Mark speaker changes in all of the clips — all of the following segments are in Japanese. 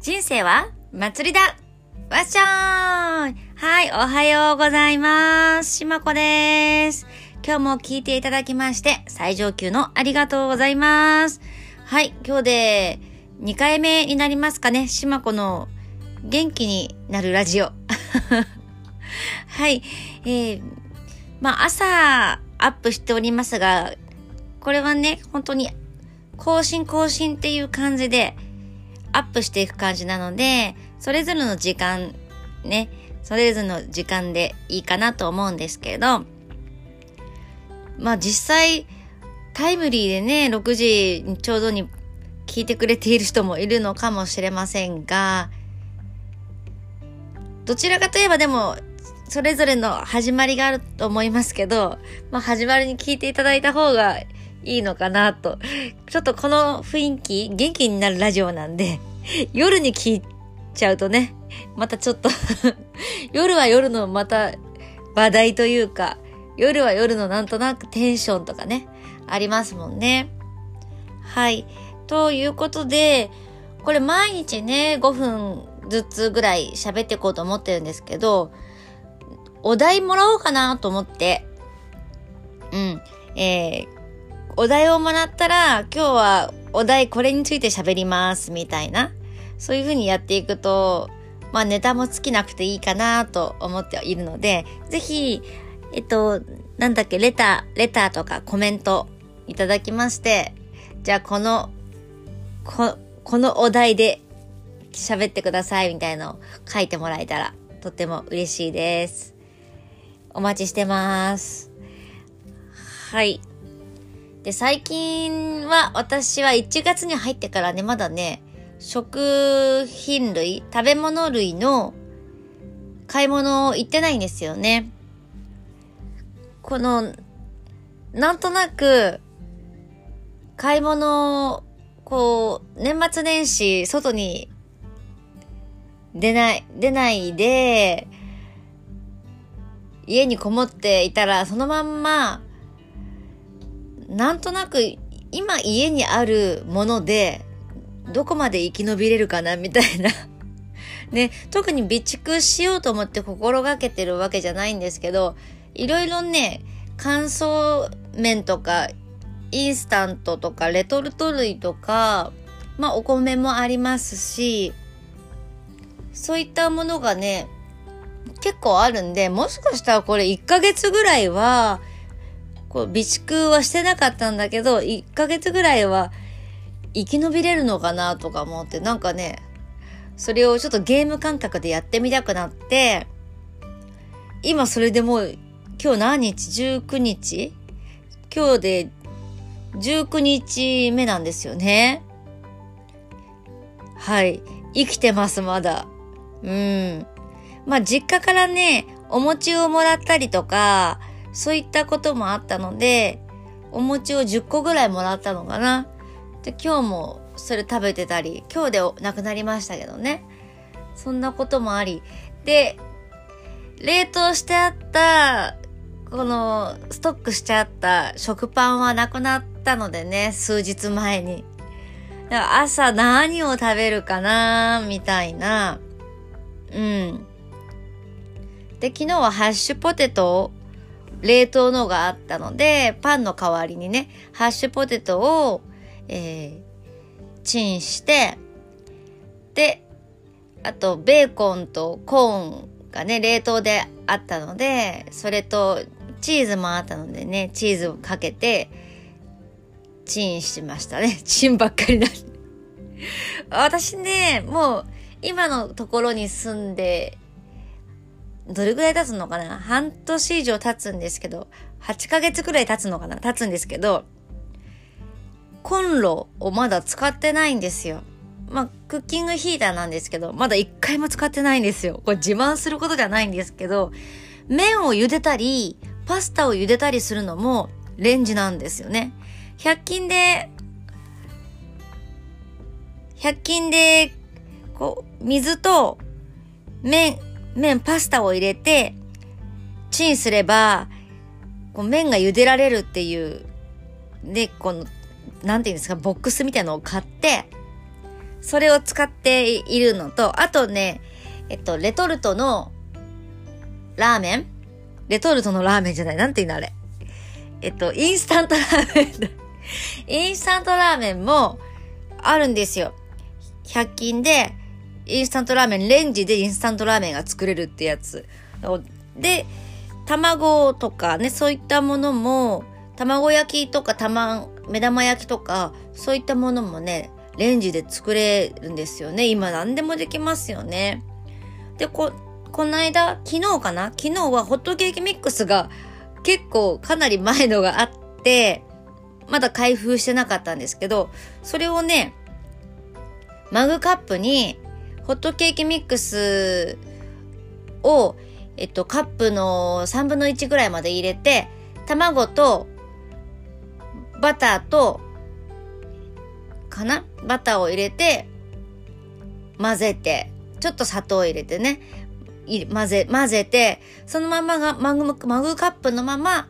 Speaker 1: 人生は祭りだわっしょーいはい、おはようございます。しまこです。今日も聞いていただきまして、最上級のありがとうございます。はい、今日で2回目になりますかね。しまこの元気になるラジオ。はい、えー、まあ朝アップしておりますが、これはね、本当に更新更新っていう感じで、アップしていく感じなので、それぞれの時間、ね、それぞれの時間でいいかなと思うんですけど、まあ実際、タイムリーでね、6時にちょうどに聞いてくれている人もいるのかもしれませんが、どちらかといえばでも、それぞれの始まりがあると思いますけど、まあ始まりに聞いていただいた方がいいのかなと。ちょっとこの雰囲気、元気になるラジオなんで、夜に聞いちゃうとね、またちょっと 夜は夜のまた話題というか、夜は夜のなんとなくテンションとかね、ありますもんね。はい。ということで、これ毎日ね、5分ずつぐらい喋っていこうと思ってるんですけど、お題もらおうかなと思って、うん。えー、お題をもらったら、今日はお題これについて喋ります、みたいな。そういう風にやっていくと、まあネタも尽きなくていいかなと思っているので、ぜひ、えっと、なんだっけ、レター、レターとかコメントいただきまして、じゃあこの、こ、このお題で喋ってくださいみたいのを書いてもらえたらとっても嬉しいです。お待ちしてます。はい。で、最近は私は1月に入ってからね、まだね、食品類、食べ物類の買い物行ってないんですよね。この、なんとなく、買い物、こう、年末年始、外に出ない、出ないで、家にこもっていたら、そのまんま、なんとなく今家にあるものでどこまで生き延びれるかなみたいな。ね、特に備蓄しようと思って心がけてるわけじゃないんですけど、いろいろね、乾燥麺とか、インスタントとか、レトルト類とか、まあお米もありますし、そういったものがね、結構あるんで、もしかしたらこれ1ヶ月ぐらいはこう、備蓄はしてなかったんだけど、1ヶ月ぐらいは生き延びれるのかなとか思って、なんかね、それをちょっとゲーム感覚でやってみたくなって、今それでもう、今日何日 ?19 日？今日で19日目なんですよね。はい。生きてます、まだ。うん。まあ、実家からね、お餅をもらったりとか、そういったこともあったので、お餅を10個ぐらいもらったのかな。で、今日もそれ食べてたり、今日でなくなりましたけどね。そんなこともあり。で、冷凍してあった、この、ストックしてあった食パンはなくなったのでね、数日前に。朝何を食べるかなみたいな。うん。で、昨日はハッシュポテト冷凍のがあったので、パンの代わりにね、ハッシュポテトを、えー、チンして、で、あと、ベーコンとコーンがね、冷凍であったので、それと、チーズもあったのでね、チーズをかけて、チンしましたね。チンばっかりな 私ね、もう、今のところに住んでどれぐらい経つのかな？半年以上経つんですけど、8ヶ月ぐらい経つのかな？経つんですけど、コンロをまだ使ってないんですよ。まあ、クッキングヒーターなんですけど、まだ一回も使ってないんですよ。これ自慢することじゃないんですけど、麺を茹でたり、パスタを茹でたりするのもレンジなんですよね。100均で、100均で、こう、水と麺、麺、パスタを入れて、チンすれば、こう麺が茹でられるっていう、で、この、なんていうんですか、ボックスみたいなのを買って、それを使っているのと、あとね、えっと、レトルトのラーメンレトルトのラーメンじゃない。なんていうのあれ。えっと、インスタントラーメンインスタントラーメンもあるんですよ。100均で、インスタントラーメン、レンジでインスタントラーメンが作れるってやつ。で、卵とかね、そういったものも、卵焼きとか玉、目玉焼きとか、そういったものもね、レンジで作れるんですよね。今何でもできますよね。で、こ、この間、昨日かな？昨日はホットケーキミックスが結構かなり前のがあって、まだ開封してなかったんですけど、それをね、マグカップにホットケーキミックスを、えっと、カップの3分の1ぐらいまで入れて、卵とバターと、かな？バターを入れて、混ぜて、ちょっと砂糖を入れてね、混ぜ、混ぜて、そのままがマグ、マグカップのまま、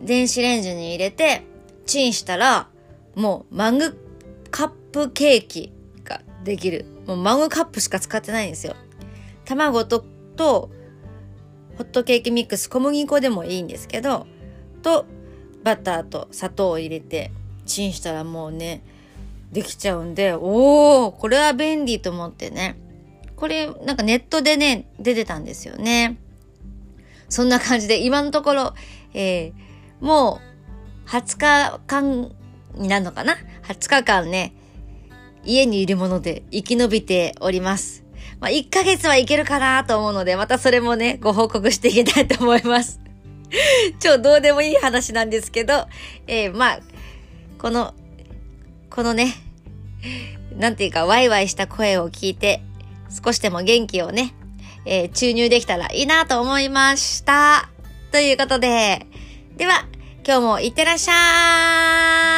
Speaker 1: 電子レンジに入れて、チンしたら、もうマグカップケーキ。できる。もうマグカップしか使ってないんですよ。卵と、と、ホットケーキミックス、小麦粉でもいいんですけど、と、バターと砂糖を入れて、チンしたらもうね、できちゃうんで、おー、これは便利と思ってね。これ、なんかネットでね、出てたんですよね。そんな感じで、今のところ、えー、もう、20日間になるのかな ?20 日間ね、家にいるもので生き延びております。まあ、1ヶ月はいけるかなと思うので、またそれもね、ご報告していきたいと思います。超どうでもいい話なんですけど、えー、まあ、この、このね、なんていうか、ワイワイした声を聞いて、少しでも元気をね、えー、注入できたらいいなと思いました。ということで、では、今日もいってらっしゃい